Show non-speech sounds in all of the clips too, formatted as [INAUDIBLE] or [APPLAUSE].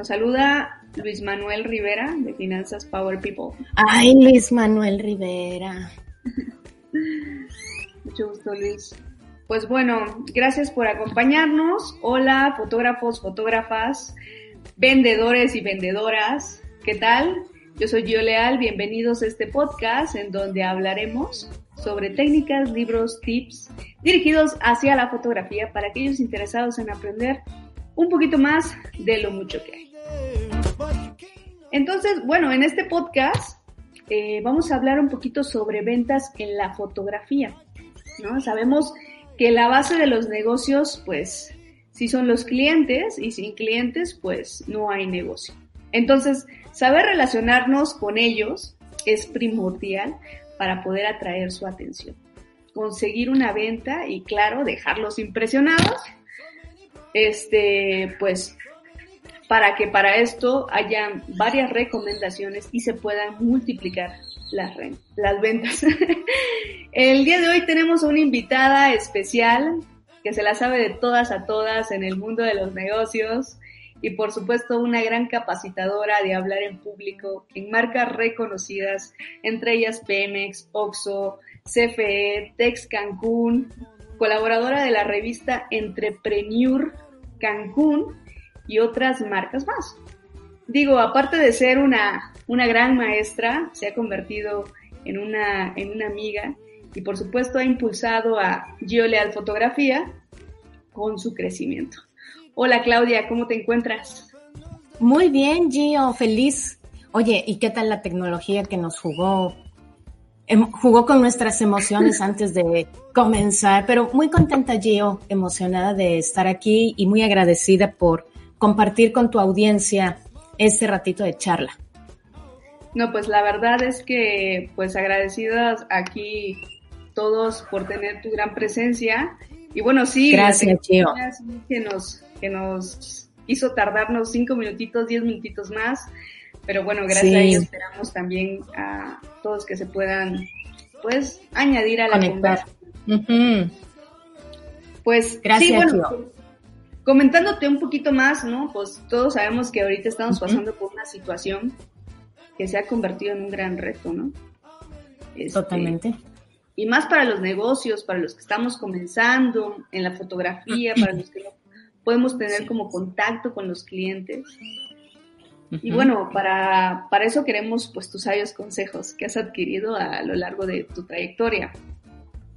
Nos saluda Luis Manuel Rivera de Finanzas Power People. Ay, Luis Manuel Rivera. [LAUGHS] Mucho gusto, Luis. Pues bueno, gracias por acompañarnos. Hola, fotógrafos, fotógrafas, vendedores y vendedoras. ¿Qué tal? Yo soy Gio Leal. Bienvenidos a este podcast en donde hablaremos sobre técnicas, libros, tips dirigidos hacia la fotografía para aquellos interesados en aprender un poquito más de lo mucho que hay. Entonces, bueno, en este podcast eh, vamos a hablar un poquito sobre ventas en la fotografía. ¿no? Sabemos que la base de los negocios, pues, sí son los clientes y sin clientes, pues, no hay negocio. Entonces, saber relacionarnos con ellos es primordial para poder atraer su atención. Conseguir una venta y, claro, dejarlos impresionados, este, pues, para que para esto haya varias recomendaciones y se puedan multiplicar las, las ventas. [LAUGHS] el día de hoy tenemos una invitada especial que se la sabe de todas a todas en el mundo de los negocios y por supuesto una gran capacitadora de hablar en público en marcas reconocidas, entre ellas Pemex, Oxo, CFE, Tex Cancún, colaboradora de la revista Entrepreneur Cancún y otras marcas más. Digo, aparte de ser una, una gran maestra, se ha convertido en una, en una amiga y por supuesto ha impulsado a Gioleal Fotografía con su crecimiento. Hola Claudia, ¿cómo te encuentras? Muy bien, Gio, feliz. Oye, ¿y qué tal la tecnología que nos jugó? Em, jugó con nuestras emociones [LAUGHS] antes de comenzar, pero muy contenta, Gio, emocionada de estar aquí y muy agradecida por compartir con tu audiencia este ratito de charla. No, pues la verdad es que pues agradecidas aquí todos por tener tu gran presencia y bueno, sí, gracias, Gio. Que nos, que nos hizo tardarnos cinco minutitos, diez minutitos más, pero bueno, gracias a ellos esperamos también a todos que se puedan pues añadir a la Conectar. Pues gracias, sí, bueno, comentándote un poquito más, ¿no? Pues todos sabemos que ahorita estamos pasando por una situación que se ha convertido en un gran reto, ¿no? Este, Totalmente. Y más para los negocios, para los que estamos comenzando en la fotografía, para los que no podemos tener como contacto con los clientes. Y bueno, para, para eso queremos pues tus sabios consejos que has adquirido a lo largo de tu trayectoria.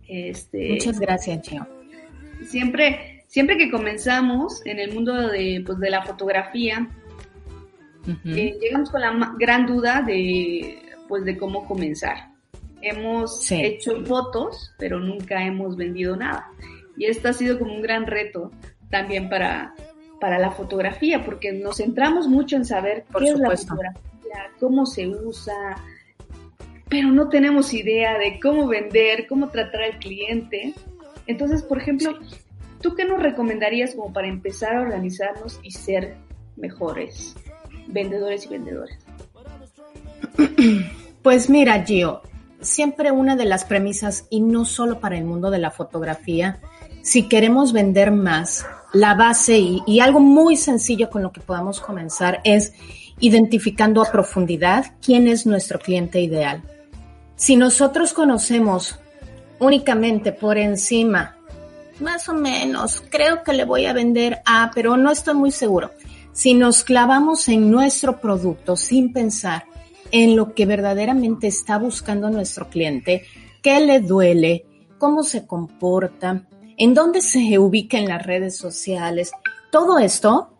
Este, Muchas gracias, Chio. Siempre, siempre que comenzamos en el mundo de, pues, de la fotografía, eh, llegamos con la gran duda de, pues, de cómo comenzar. Hemos hecho fotos, pero nunca hemos vendido nada. Y esto ha sido como un gran reto también para, para la fotografía, porque nos centramos mucho en saber qué es la fotografía, cómo se usa, pero no tenemos idea de cómo vender, cómo tratar al cliente. Entonces, por ejemplo, ¿tú qué nos recomendarías como para empezar a organizarnos y ser mejores vendedores y vendedoras? Pues mira, Gio, siempre una de las premisas, y no solo para el mundo de la fotografía, si queremos vender más, la base y, y, algo muy sencillo con lo que podamos comenzar es identificando a profundidad quién es nuestro cliente ideal. Si nosotros conocemos únicamente por encima más o menos, creo que le voy a vender a, pero no estoy muy seguro. Si nos clavamos en nuestro producto sin pensar en lo que verdaderamente está buscando nuestro cliente, qué le duele, cómo se comporta, en dónde se ubica en las redes sociales, todo esto,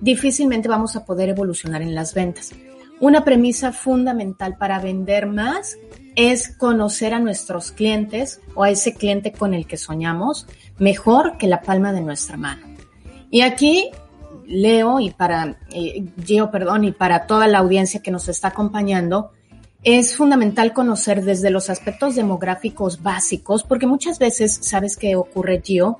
difícilmente vamos a poder evolucionar en las ventas. una premisa fundamental para vender más es conocer a nuestros clientes o a ese cliente con el que soñamos mejor que la palma de nuestra mano. Y aquí Leo y para eh, Gio, perdón, y para toda la audiencia que nos está acompañando, es fundamental conocer desde los aspectos demográficos básicos, porque muchas veces, ¿sabes qué ocurre, Gio?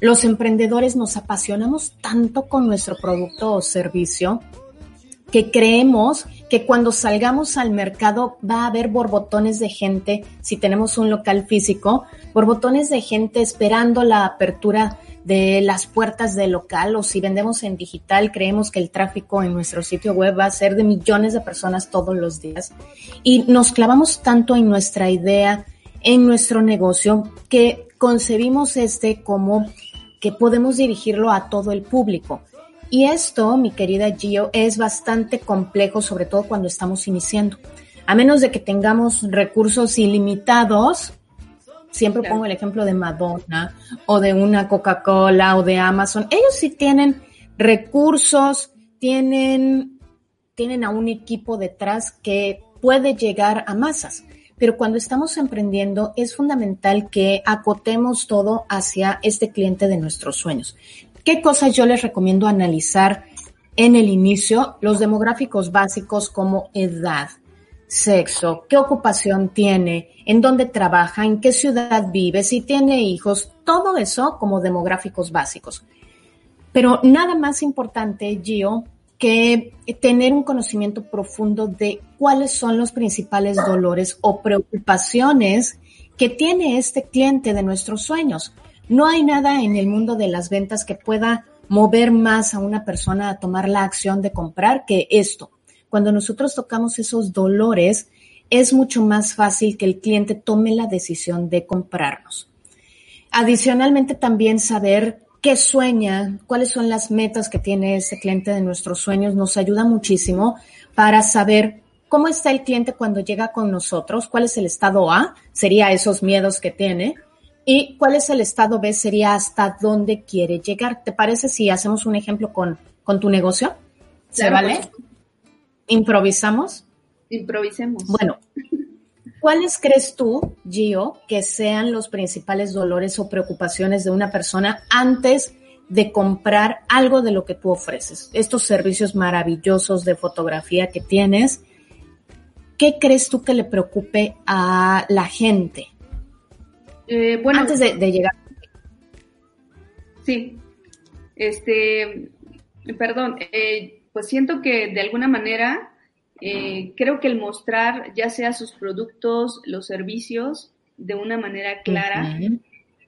Los emprendedores nos apasionamos tanto con nuestro producto o servicio que creemos que cuando salgamos al mercado va a haber borbotones de gente, si tenemos un local físico, borbotones de gente esperando la apertura de las puertas del local o si vendemos en digital, creemos que el tráfico en nuestro sitio web va a ser de millones de personas todos los días. Y nos clavamos tanto en nuestra idea, en nuestro negocio, que concebimos este como que podemos dirigirlo a todo el público. Y esto, mi querida Gio, es bastante complejo, sobre todo cuando estamos iniciando. A menos de que tengamos recursos ilimitados, siempre pongo el ejemplo de Madonna o de una Coca-Cola o de Amazon. Ellos sí tienen recursos, tienen, tienen a un equipo detrás que puede llegar a masas. Pero cuando estamos emprendiendo es fundamental que acotemos todo hacia este cliente de nuestros sueños. ¿Qué cosas yo les recomiendo analizar en el inicio? Los demográficos básicos como edad, sexo, qué ocupación tiene, en dónde trabaja, en qué ciudad vive, si tiene hijos, todo eso como demográficos básicos. Pero nada más importante, Gio, que tener un conocimiento profundo de cuáles son los principales dolores o preocupaciones que tiene este cliente de nuestros sueños. No hay nada en el mundo de las ventas que pueda mover más a una persona a tomar la acción de comprar que esto. Cuando nosotros tocamos esos dolores, es mucho más fácil que el cliente tome la decisión de comprarnos. Adicionalmente, también saber qué sueña, cuáles son las metas que tiene ese cliente de nuestros sueños, nos ayuda muchísimo para saber cómo está el cliente cuando llega con nosotros, cuál es el estado A, sería esos miedos que tiene, ¿Y cuál es el estado B? Sería hasta dónde quiere llegar. ¿Te parece si hacemos un ejemplo con, con tu negocio? ¿Se vale? ¿Improvisamos? Improvisemos. Bueno, ¿cuáles crees tú, Gio, que sean los principales dolores o preocupaciones de una persona antes de comprar algo de lo que tú ofreces? Estos servicios maravillosos de fotografía que tienes, ¿qué crees tú que le preocupe a la gente? Eh, bueno, Antes de, llegar. Sí, este, perdón, eh, pues siento que de alguna manera eh, creo que el mostrar ya sea sus productos, los servicios, de una manera clara,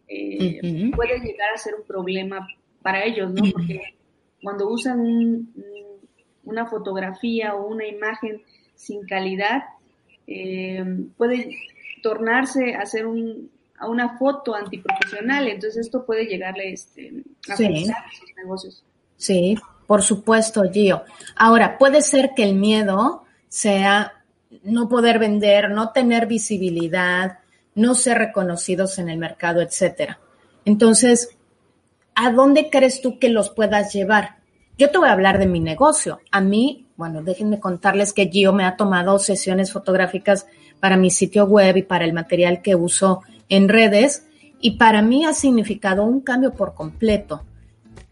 puede llegar a ser un problema para ellos, ¿no? Porque cuando usan una fotografía o una imagen sin calidad, puede tornarse a ser un, a una foto antiprofesional, entonces esto puede llegarle este, a sí. sus negocios. Sí, por supuesto, Gio. Ahora, puede ser que el miedo sea no poder vender, no tener visibilidad, no ser reconocidos en el mercado, etcétera. Entonces, ¿a dónde crees tú que los puedas llevar? Yo te voy a hablar de mi negocio. A mí, bueno, déjenme contarles que Gio me ha tomado sesiones fotográficas para mi sitio web y para el material que uso en redes y para mí ha significado un cambio por completo.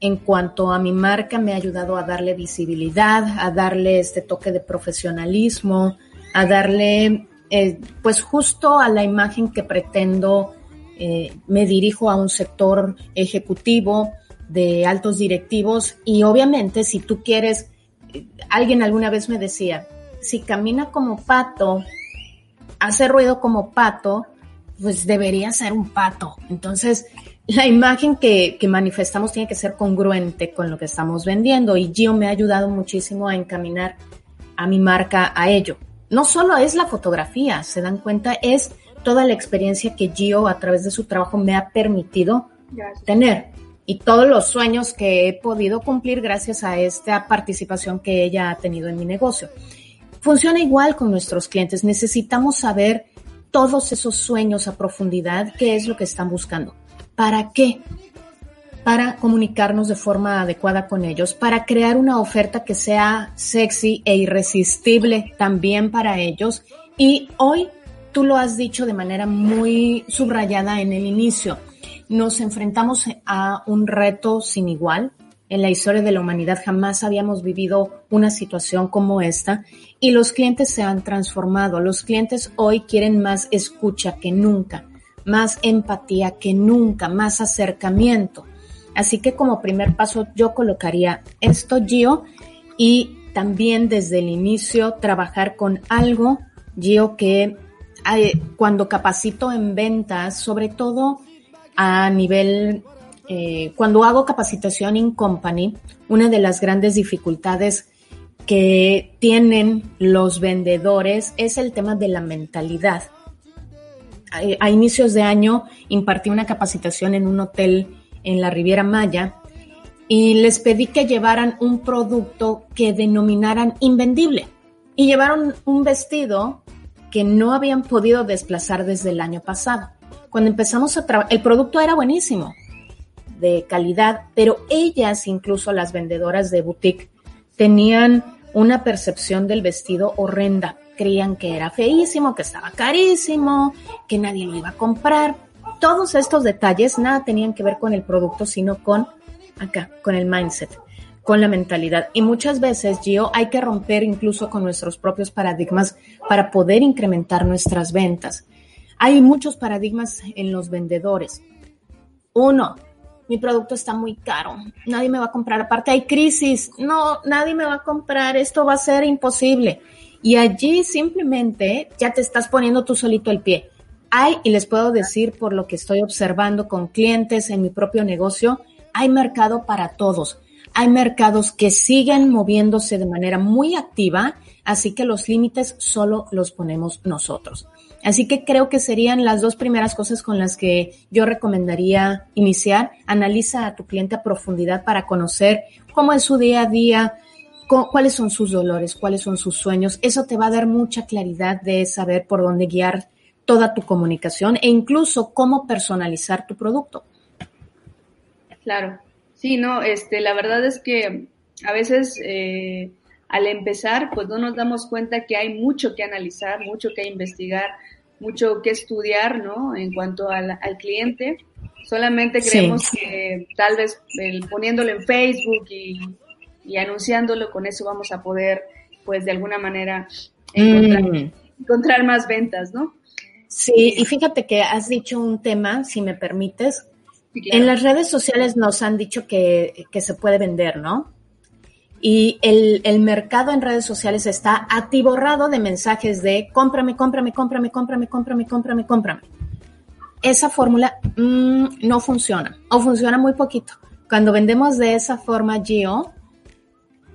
En cuanto a mi marca, me ha ayudado a darle visibilidad, a darle este toque de profesionalismo, a darle, eh, pues justo a la imagen que pretendo, eh, me dirijo a un sector ejecutivo de altos directivos y obviamente si tú quieres, alguien alguna vez me decía, si camina como pato, hace ruido como pato, pues debería ser un pato. Entonces, la imagen que, manifestamos tiene que ser congruente con lo que estamos vendiendo y Gio me ha ayudado muchísimo a encaminar a mi marca a ello. No solo es la fotografía, se dan cuenta, es toda la experiencia que Gio a través de su trabajo me ha permitido tener y todos los sueños que he podido cumplir gracias a esta participación que ella ha tenido en mi negocio. Funciona igual con nuestros clientes. Necesitamos saber todos esos sueños a profundidad, qué es lo que están buscando. ¿Para qué? para comunicarnos de forma adecuada con ellos, para crear una oferta que sea sexy e irresistible también para ellos. Y hoy tú lo has dicho de manera muy subrayada en el inicio. Nos enfrentamos a un reto sin igual. En la historia de la humanidad jamás habíamos vivido una situación como esta y los clientes se han transformado. Los clientes hoy quieren más escucha que nunca, más empatía que nunca, más acercamiento. Así que como primer paso yo colocaría esto, Gio, y también desde el inicio trabajar con algo, Gio, que cuando capacito en ventas, sobre todo a nivel, eh, cuando hago capacitación in company, una de las grandes dificultades que tienen los vendedores es el tema de la mentalidad. A, a inicios de año impartí una capacitación en un hotel en la Riviera Maya y les pedí que llevaran un producto que denominaran invendible. Y llevaron un vestido que no habían podido desplazar desde el año pasado. Cuando empezamos a trabajar, el producto era buenísimo, de calidad, pero ellas, incluso las vendedoras de boutique, tenían una percepción del vestido horrenda. Creían que era feísimo, que estaba carísimo, que nadie lo iba a comprar. Todos estos detalles nada tenían que ver con el producto, sino con acá, con el mindset con la mentalidad. Y muchas veces, Gio, hay que romper incluso con nuestros propios paradigmas para poder incrementar nuestras ventas. Hay muchos paradigmas en los vendedores. Uno, mi producto está muy caro, nadie me va a comprar. Aparte hay crisis, no, nadie me va a comprar, esto va a ser imposible. Y allí simplemente ya te estás poniendo tú solito el pie. Hay, y les puedo decir por lo que estoy observando con clientes en mi propio negocio, hay mercado para todos hay mercados que siguen moviéndose de manera muy activa, así que los límites solo los ponemos nosotros. Así que creo que serían las dos primeras cosas con las que yo recomendaría iniciar. Analiza a tu cliente a profundidad para conocer cómo es su día a día, cuáles son sus dolores, cuáles son sus sueños. Eso te va a dar mucha claridad de saber por dónde guiar toda tu comunicación e incluso cómo personalizar tu producto. Claro, Sí, no, este, la verdad es que a veces eh, al empezar, pues no nos damos cuenta que hay mucho que analizar, mucho que investigar, mucho que estudiar, ¿no? En cuanto al, cliente. Solamente creemos que tal vez el, poniéndolo en Facebook y, y, anunciándolo, con eso vamos a poder, pues de alguna manera, encontrar, mm. encontrar más ventas, ¿no? Sí, y fíjate que has dicho un tema, si me permites, en las redes sociales nos han dicho que, se puede vender, ¿no? Y el, el, mercado en redes sociales está atiborrado de mensajes de cómprame, cómprame, cómprame, cómprame, cómprame, cómprame, cómprame. Esa fórmula mm, no funciona o funciona muy poquito. Cuando vendemos de esa forma, Gio,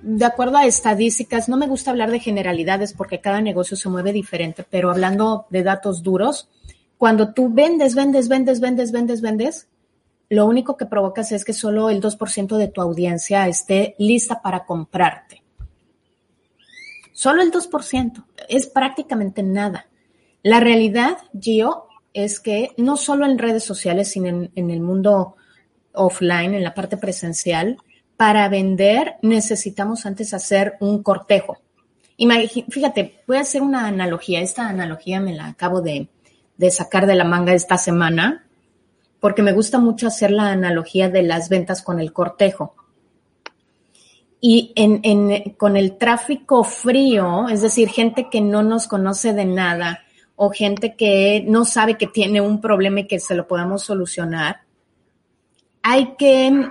de acuerdo a estadísticas, no me gusta hablar de generalidades porque cada negocio se mueve diferente, pero hablando de datos duros, cuando tú vendes, vendes, vendes, vendes, vendes, vendes, lo único que provocas es que solo el 2% de tu audiencia esté lista para comprarte. Solo el 2%. Es prácticamente nada. La realidad, Gio, es que no solo en redes sociales, sino en, el mundo offline, en la parte presencial, para vender necesitamos antes hacer un cortejo. fíjate, voy a hacer una analogía. Esta analogía me la acabo de, de sacar de la manga esta semana porque me gusta mucho hacer la analogía de las ventas con el cortejo. Y con el tráfico frío, es decir, gente que no nos conoce de nada o gente que no sabe que tiene un problema y que se lo podamos solucionar, hay que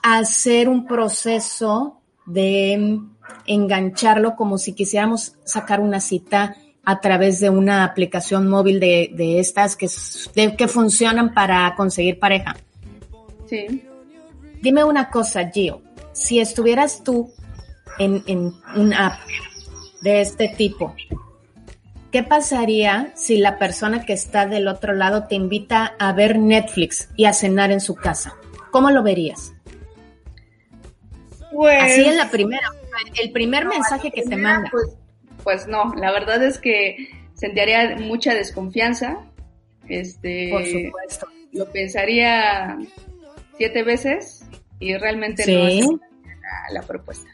hacer un proceso de engancharlo como si quisiéramos sacar una cita a través de una aplicación móvil de, de estas que, que funcionan para conseguir pareja. Sí. Dime una cosa, Gio. Si estuvieras tú en, en una app de este tipo, ¿qué pasaría si la persona que está del otro lado te invita a ver Netflix y a cenar en su casa? ¿Cómo lo verías? Pues, Así es la primera, el primer mensaje que te manda. Pues, pues no, la verdad es que sentiría mucha desconfianza. Este, Por supuesto. Lo pensaría siete veces y realmente no es la, propuesta.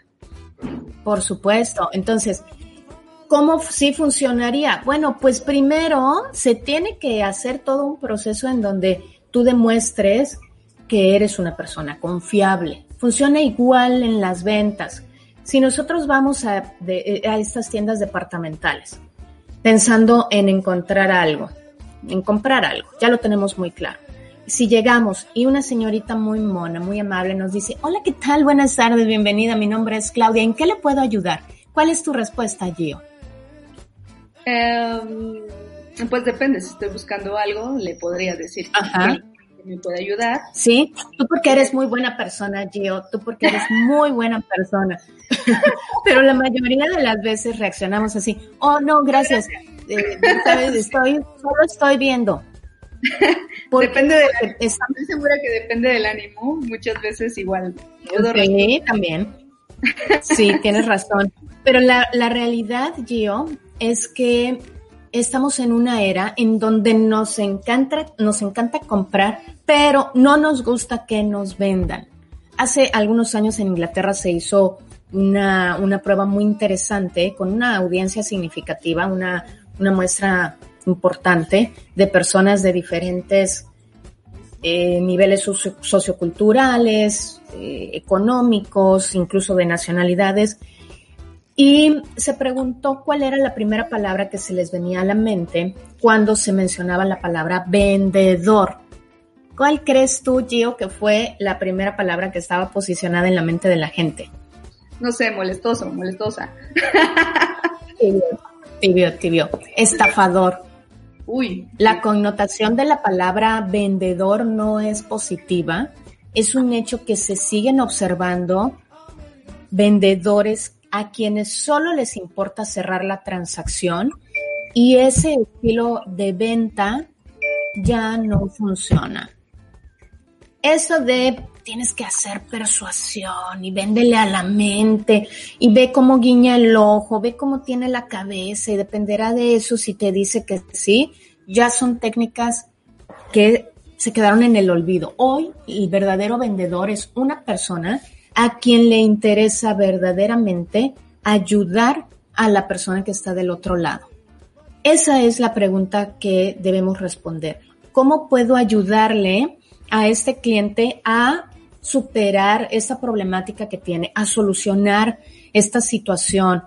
Por supuesto. Entonces, ¿cómo sí funcionaría? Bueno, pues primero se tiene que hacer todo un proceso en donde tú demuestres que eres una persona confiable. Funciona igual en las ventas. Si nosotros vamos a, a estas tiendas departamentales pensando en encontrar algo, en comprar algo, ya lo tenemos muy claro si llegamos y una señorita muy mona, muy amable nos dice, hola, ¿qué tal? Buenas tardes, bienvenida, mi nombre es Claudia, ¿en qué le puedo ayudar? ¿Cuál es tu respuesta, Gio? Em, pues depende, si estoy buscando algo, le podría decir que me puede ayudar. Sí, tú porque eres muy buena persona, Gio, tú porque eres [LAUGHS] muy buena persona. [LAUGHS] Pero la mayoría de las veces reaccionamos así, oh, no, gracias, eh, [LAUGHS] estoy, solo estoy viendo depende de estoy segura que depende del ánimo, muchas veces igual. Sí, también. Sí, tienes razón. Pero la, la realidad, Gio, es que estamos en una era en donde nos encanta, nos encanta comprar, pero no nos gusta que nos vendan. Hace algunos años en Inglaterra se hizo una, una prueba muy interesante con una audiencia significativa, una, una muestra importante de personas de diferentes eh, niveles socioculturales, eh, económicos, incluso de nacionalidades. Y se preguntó cuál era la primera palabra que se les venía a la mente cuando se mencionaba la palabra vendedor. ¿Cuál crees tú, Gio, que fue la primera palabra que estaba posicionada en la mente de la gente? No sé, molestoso, molestosa. Tibio, tibio, tibio. Estafador. Uy. La connotación de la palabra vendedor no es positiva. Es un hecho que se siguen observando vendedores a quienes solo les importa cerrar la transacción y ese estilo de venta ya no funciona. Eso de tienes que hacer persuasión y véndele a la mente y ve cómo guiña el ojo, ve cómo tiene la cabeza y dependerá de eso si te dice que sí, ya son técnicas que se quedaron en el olvido. Hoy el verdadero vendedor es una persona a quien le interesa verdaderamente ayudar a la persona que está del otro lado. Esa es la pregunta que debemos responder. ¿Cómo puedo ayudarle a este cliente a superar esta problemática que tiene, a solucionar esta situación.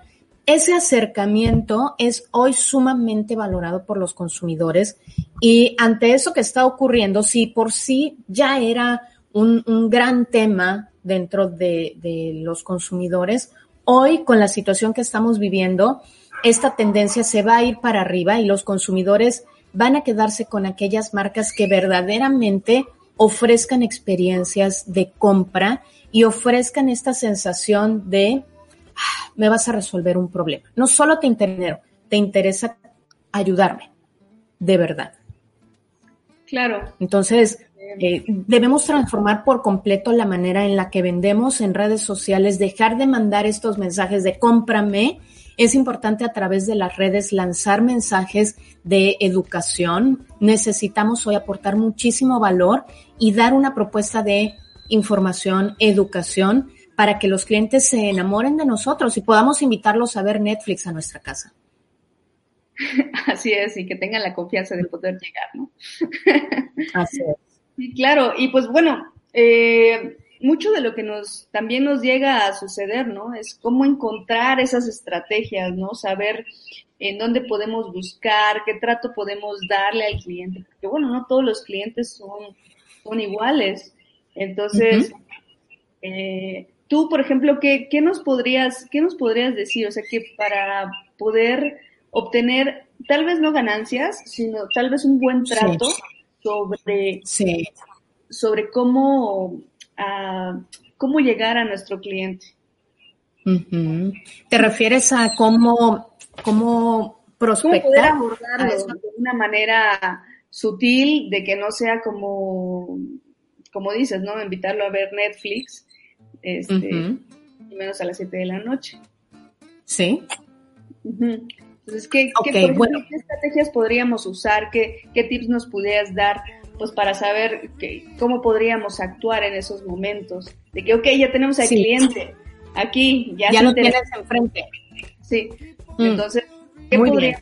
Ese acercamiento es hoy sumamente valorado por los consumidores y ante eso que está ocurriendo, si por sí ya era un, gran tema dentro de, de los consumidores, hoy con la situación que estamos viviendo, esta tendencia se va a ir para arriba y los consumidores van a quedarse con aquellas marcas que verdaderamente ofrezcan experiencias de compra y ofrezcan esta sensación de ah, me vas a resolver un problema. No solo te interesa, te interesa ayudarme, de verdad. Claro. Entonces, eh, debemos transformar por completo la manera en la que vendemos en redes sociales, dejar de mandar estos mensajes de cómprame es importante a través de las redes lanzar mensajes de educación. Necesitamos hoy aportar muchísimo valor y dar una propuesta de información, educación, para que los clientes se enamoren de nosotros y podamos invitarlos a ver Netflix a nuestra casa. [LAUGHS] Así es, y que tengan la confianza de poder llegar, ¿no? Así es. Sí, claro, y pues bueno, eh, mucho de lo que nos también nos llega a suceder, ¿no? Es cómo encontrar esas estrategias, ¿no? Saber en dónde podemos buscar, qué trato podemos darle al cliente, porque bueno, no todos los clientes son, son iguales. Entonces, eh, tú, por ejemplo, ¿qué, ¿qué, nos podrías, qué nos podrías decir? O sea, que para poder obtener, tal vez no ganancias, sino tal vez un buen trato sobre, sobre cómo a cómo llegar a nuestro cliente. ¿Te refieres a cómo, cómo prospectar? ¿Cómo poder abordarlo de una manera sutil, de que no sea como, como dices, ¿no? Invitarlo a ver Netflix, este, menos a las 7 de la noche. Sí. Entonces, ¿qué, ¿qué, estrategias podríamos usar? ¿Qué, ¿Qué tips nos pudieras dar pues para saber que, cómo podríamos actuar en esos momentos. De que, ok, ya tenemos al cliente aquí, ya, ya lo tienes enfrente. Sí, mm. entonces, ¿qué podríamos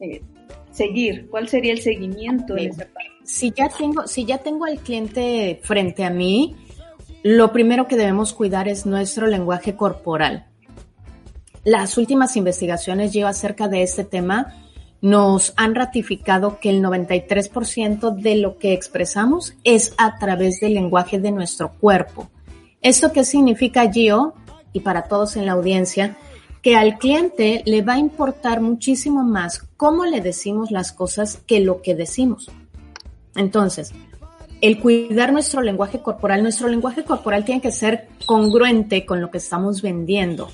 eh, seguir? ¿Cuál sería el seguimiento de esa parte? Si ya tengo, si ya tengo al cliente frente a mí, lo primero que debemos cuidar es nuestro lenguaje corporal. Las últimas investigaciones yo acerca de este tema nos han ratificado que el 93% de lo que expresamos es a través del lenguaje de nuestro cuerpo. ¿Esto qué significa, Gio? Y para todos en la audiencia, que al cliente le va a importar muchísimo más cómo le decimos las cosas que lo que decimos. Entonces, el cuidar nuestro lenguaje corporal, nuestro lenguaje corporal tiene que ser congruente con lo que estamos vendiendo.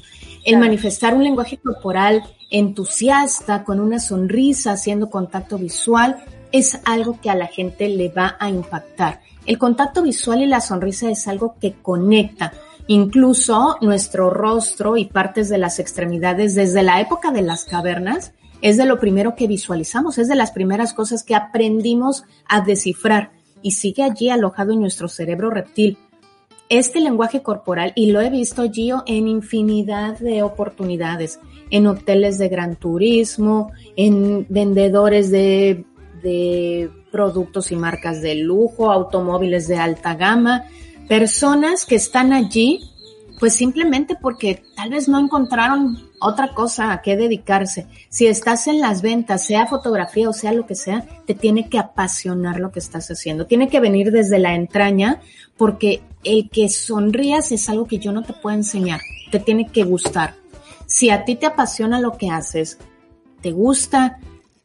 El manifestar un lenguaje corporal entusiasta, con una sonrisa, haciendo contacto visual, es algo que a la gente le va a impactar. El contacto visual y la sonrisa es algo que conecta. Incluso nuestro rostro y partes de las extremidades desde la época de las cavernas es de lo primero que visualizamos, es de las primeras cosas que aprendimos a descifrar y sigue allí alojado en nuestro cerebro reptil. Este lenguaje corporal, y lo he visto, Gio, en infinidad de oportunidades, en hoteles de gran turismo, en vendedores de, de productos y marcas de lujo, automóviles de alta gama, personas que están allí pues simplemente porque tal vez no encontraron otra cosa a qué dedicarse. Si estás en las ventas, sea fotografía o sea lo que sea, te tiene que apasionar lo que estás haciendo. Tiene que venir desde la entraña porque el que sonrías es algo que yo no te puedo enseñar. Te tiene que gustar. Si a ti te apasiona lo que haces, te gusta,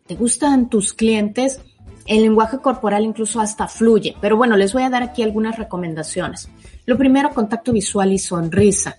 te gustan tus clientes, el lenguaje corporal incluso hasta fluye. Pero bueno, les voy a dar aquí algunas recomendaciones. Lo primero, contacto visual y sonrisa.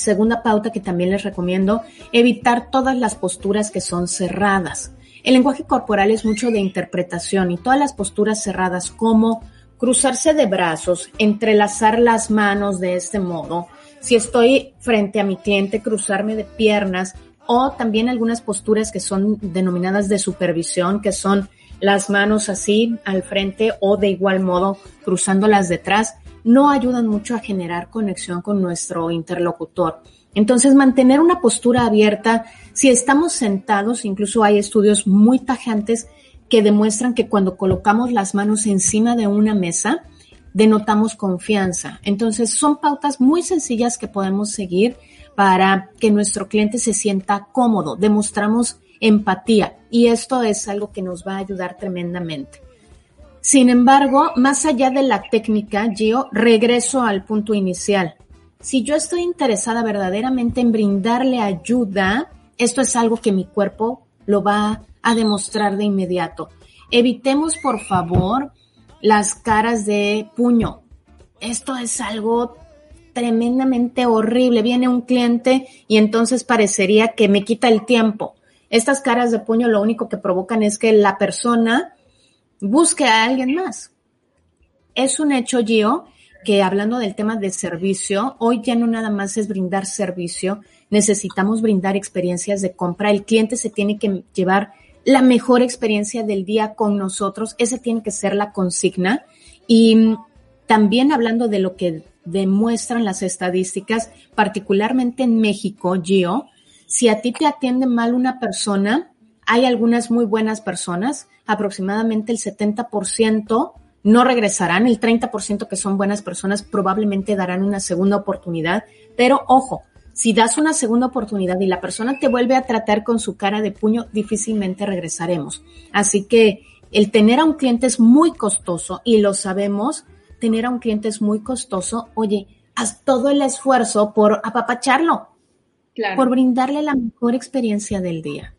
Segunda pauta que también les recomiendo, evitar todas las posturas que son cerradas. El lenguaje corporal es mucho de interpretación y todas las posturas cerradas como cruzarse de brazos, entrelazar las manos de este modo. Si estoy frente a mi cliente, cruzarme de piernas o también algunas posturas que son denominadas de supervisión, que son las manos así al frente o de igual modo cruzándolas detrás no ayudan mucho a generar conexión con nuestro interlocutor. Entonces, mantener una postura abierta, si estamos sentados, incluso hay estudios muy tajantes que demuestran que cuando colocamos las manos encima de una mesa, denotamos confianza. Entonces, son pautas muy sencillas que podemos seguir para que nuestro cliente se sienta cómodo. Demostramos empatía y esto es algo que nos va a ayudar tremendamente. Sin embargo, más allá de la técnica, Gio, regreso al punto inicial. Si yo estoy interesada verdaderamente en brindarle ayuda, esto es algo que mi cuerpo lo va a demostrar de inmediato. Evitemos, por favor, las caras de puño. Esto es algo tremendamente horrible. Viene un cliente y entonces parecería que me quita el tiempo. Estas caras de puño lo único que provocan es que la persona busque a alguien más. Es un hecho, Gio, que hablando del tema de servicio, hoy ya no nada más es brindar servicio, necesitamos brindar experiencias de compra. El cliente se tiene que llevar la mejor experiencia del día con nosotros. Esa tiene que ser la consigna. Y también hablando de lo que demuestran las estadísticas, particularmente en México, Gio, si a ti te atiende mal una persona, hay algunas muy buenas personas, aproximadamente el 70% no regresarán, el 30% que son buenas personas probablemente darán una segunda oportunidad, pero ojo, si das una segunda oportunidad y la persona te vuelve a tratar con su cara de puño, difícilmente regresaremos. Así que el tener a un cliente es muy costoso y lo sabemos, tener a un cliente es muy costoso. Oye, haz todo el esfuerzo por apapacharlo, por brindarle la mejor experiencia del día.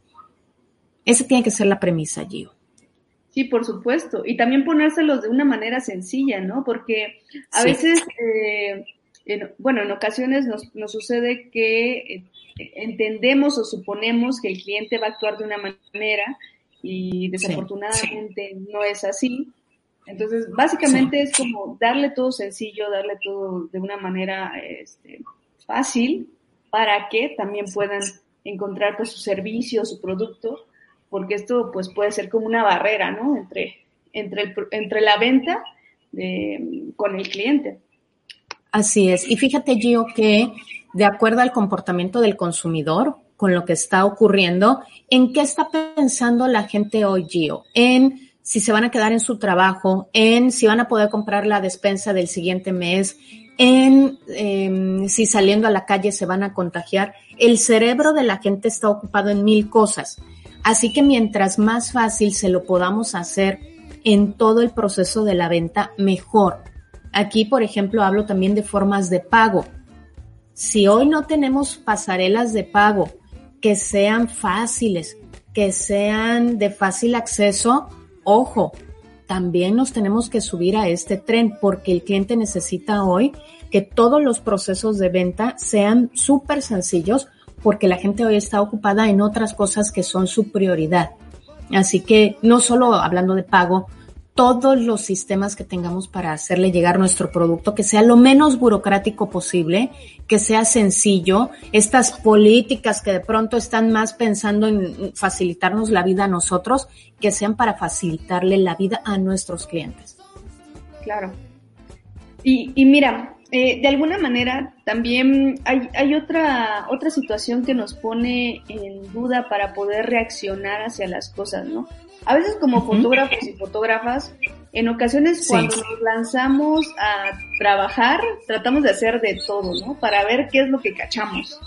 Esa tiene que ser la premisa, Gio. Sí, por supuesto. Y también ponérselos de una manera sencilla, ¿no? Porque a veces, eh, bueno, en ocasiones nos, nos sucede que eh, entendemos o suponemos que el cliente va a actuar de una manera y desafortunadamente no es así. Entonces, básicamente es como darle todo sencillo, darle todo de una manera este, fácil para que también puedan encontrar pues, su servicio, su producto porque esto pues puede ser como una barrera, ¿no? Entre, entre, entre la venta con el cliente. Así es. Y fíjate, Gio, que de acuerdo al comportamiento del consumidor, con lo que está ocurriendo, ¿en qué está pensando la gente hoy, Gio? En si se van a quedar en su trabajo, en si van a poder comprar la despensa del siguiente mes, en em, si saliendo a la calle se van a contagiar. El cerebro de la gente está ocupado en mil cosas. Así que mientras más fácil se lo podamos hacer en todo el proceso de la venta, mejor. Aquí, por ejemplo, hablo también de formas de pago. Si hoy no tenemos pasarelas de pago que sean fáciles, que sean de fácil acceso, ojo, también nos tenemos que subir a este tren porque el cliente necesita hoy que todos los procesos de venta sean súper sencillos porque la gente hoy está ocupada en otras cosas que son su prioridad. Así que no solo hablando de pago, todos los sistemas que tengamos para hacerle llegar nuestro producto, que sea lo menos burocrático posible, que sea sencillo, estas políticas que de pronto están más pensando en facilitarnos la vida a nosotros, que sean para facilitarle la vida a nuestros clientes. Claro. Y, mira, eh, de alguna manera también hay, hay otra, otra situación que nos pone en duda para poder reaccionar hacia las cosas, ¿no? A veces como fotógrafos y fotógrafas, en ocasiones cuando nos lanzamos a trabajar, tratamos de hacer de todo, ¿no? Para ver qué es lo que cachamos.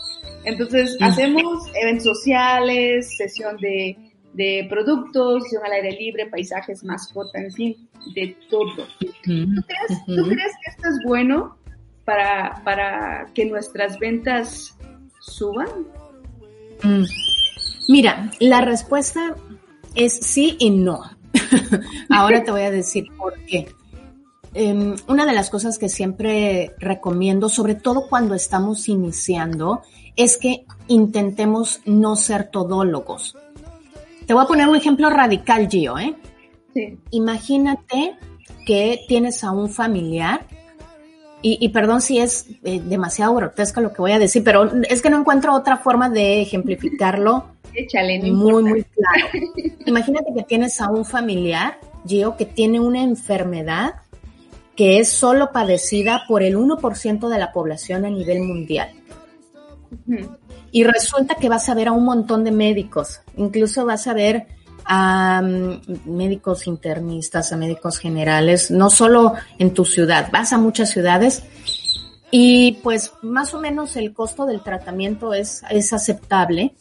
Entonces, hacemos eventos sociales, sesión de, de productos, sesión al aire libre, paisajes, mascota, en fin, de todo. ¿Tú, crees, ¿Tú crees que esto es bueno para, para que nuestras ventas suban? Mm. Mira, la respuesta es sí y no. [LAUGHS] Ahora te voy a decir por qué. Em, una de las cosas que siempre recomiendo, sobre todo cuando estamos iniciando, es que intentemos no ser todólogos. Te voy a poner un ejemplo radical, Gio, ¿eh? Sí. Imagínate que tienes a un familiar, y, perdón si es eh, demasiado grotesco lo que voy a decir, pero es que no encuentro otra forma de ejemplificarlo muy, muy claro. Imagínate que tienes a un familiar, Gio, que tiene una enfermedad que es solo padecida por el 1% de la población a nivel mundial. Y resulta que vas a ver a un montón de médicos, incluso vas a ver a mm, médicos internistas, a médicos generales, no solo en tu ciudad, vas a muchas ciudades y pues más o menos el costo del tratamiento es, es aceptable,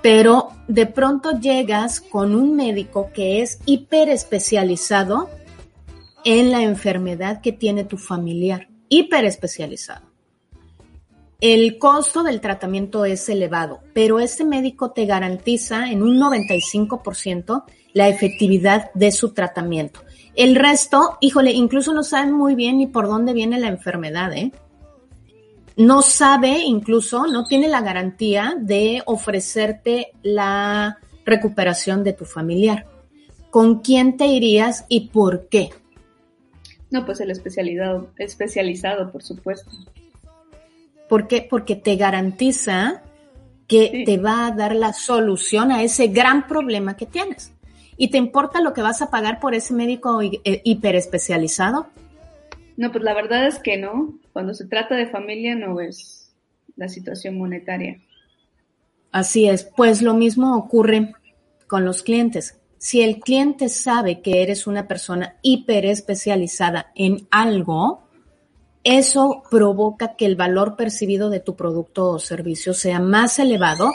pero de pronto llegas con un médico que es hiper especializado en la enfermedad que tiene tu familiar, hiper especializado. El costo del tratamiento es elevado, pero este médico te garantiza en un 95% la efectividad de su tratamiento. El resto, híjole, incluso no saben muy bien ni por dónde viene la enfermedad, ¿eh? no sabe incluso, no tiene la garantía de ofrecerte la recuperación de tu familiar. ¿Con quién te irías y por qué? No, pues el especializado, especializado, por supuesto. ¿Por qué? Porque te garantiza que te va a dar la solución a ese gran problema que tienes. ¿Y te importa lo que vas a pagar por ese médico eh, hiperespecializado? No, pues la verdad es que no. Cuando se trata de familia no es la situación monetaria. Así es, pues lo mismo ocurre con los clientes. Si el cliente sabe que eres una persona hiper especializada en algo, eso provoca que el valor percibido de tu producto o servicio sea más elevado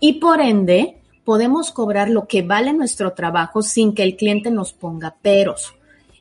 y por ende podemos cobrar lo que vale nuestro trabajo sin que el cliente nos ponga peros.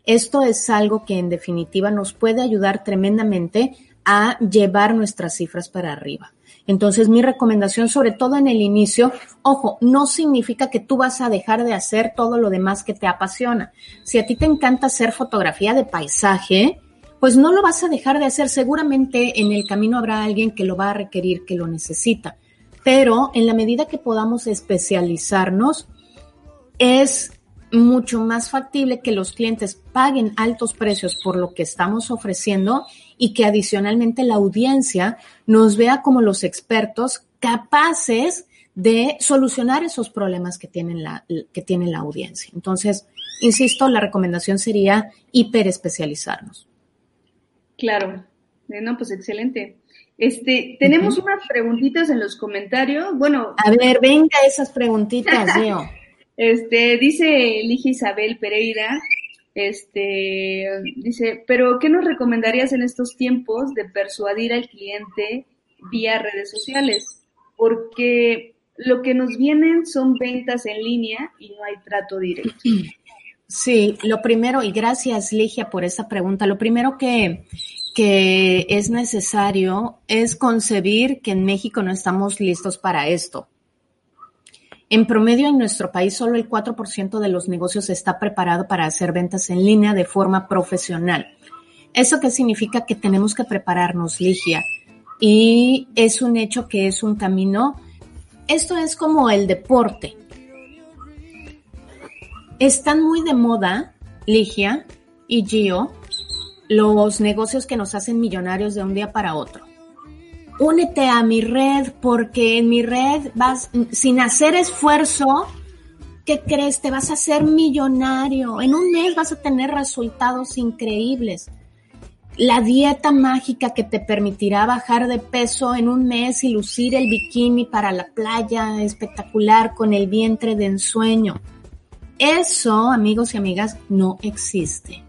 Esto es algo que en definitiva nos puede ayudar tremendamente a llevar nuestras cifras para arriba. Entonces, mi recomendación, sobre todo en el inicio, ojo, no significa que tú vas a dejar de hacer todo lo demás que te apasiona. Si a ti te encanta hacer fotografía de paisaje, pues no lo vas a dejar de hacer. Seguramente en el camino habrá alguien que lo va a requerir, que lo necesita. Pero en la medida que podamos especializarnos, es mucho más factible que los clientes paguen altos precios por lo que estamos ofreciendo y que adicionalmente la audiencia nos vea como los expertos capaces de solucionar esos problemas que, tienen la, que tiene la audiencia. Entonces, insisto, la recomendación sería hiperespecializarnos. Claro, no, pues excelente. Este, tenemos unas preguntitas en los comentarios. Bueno. A ver, venga esas preguntitas, [LAUGHS] Leo. este, dice Ligia Isabel Pereira, este, dice, pero ¿qué nos recomendarías en estos tiempos de persuadir al cliente vía redes sociales? Porque lo que nos vienen son ventas en línea y no hay trato directo. [CLEARS THROAT] Sí, lo primero, y gracias Ligia por esa pregunta, lo primero que, que es necesario es concebir que en México no estamos listos para esto. En promedio, en nuestro país, solo el 4% de los negocios está preparado para hacer ventas en línea de forma profesional. ¿Eso qué significa? Que tenemos que prepararnos, Ligia. Y es un hecho que es un camino. Esto es como el deporte. Están muy de moda, Ligia y Gio, los negocios que nos hacen millonarios de un día para otro. Únete a mi red porque en mi red vas, sin hacer esfuerzo, ¿qué crees? Te vas a hacer millonario. En un mes vas a tener resultados increíbles. La dieta mágica que te permitirá bajar de peso en un mes y lucir el bikini para la playa espectacular con el vientre de ensueño. Eso, amigos y amigas, no existe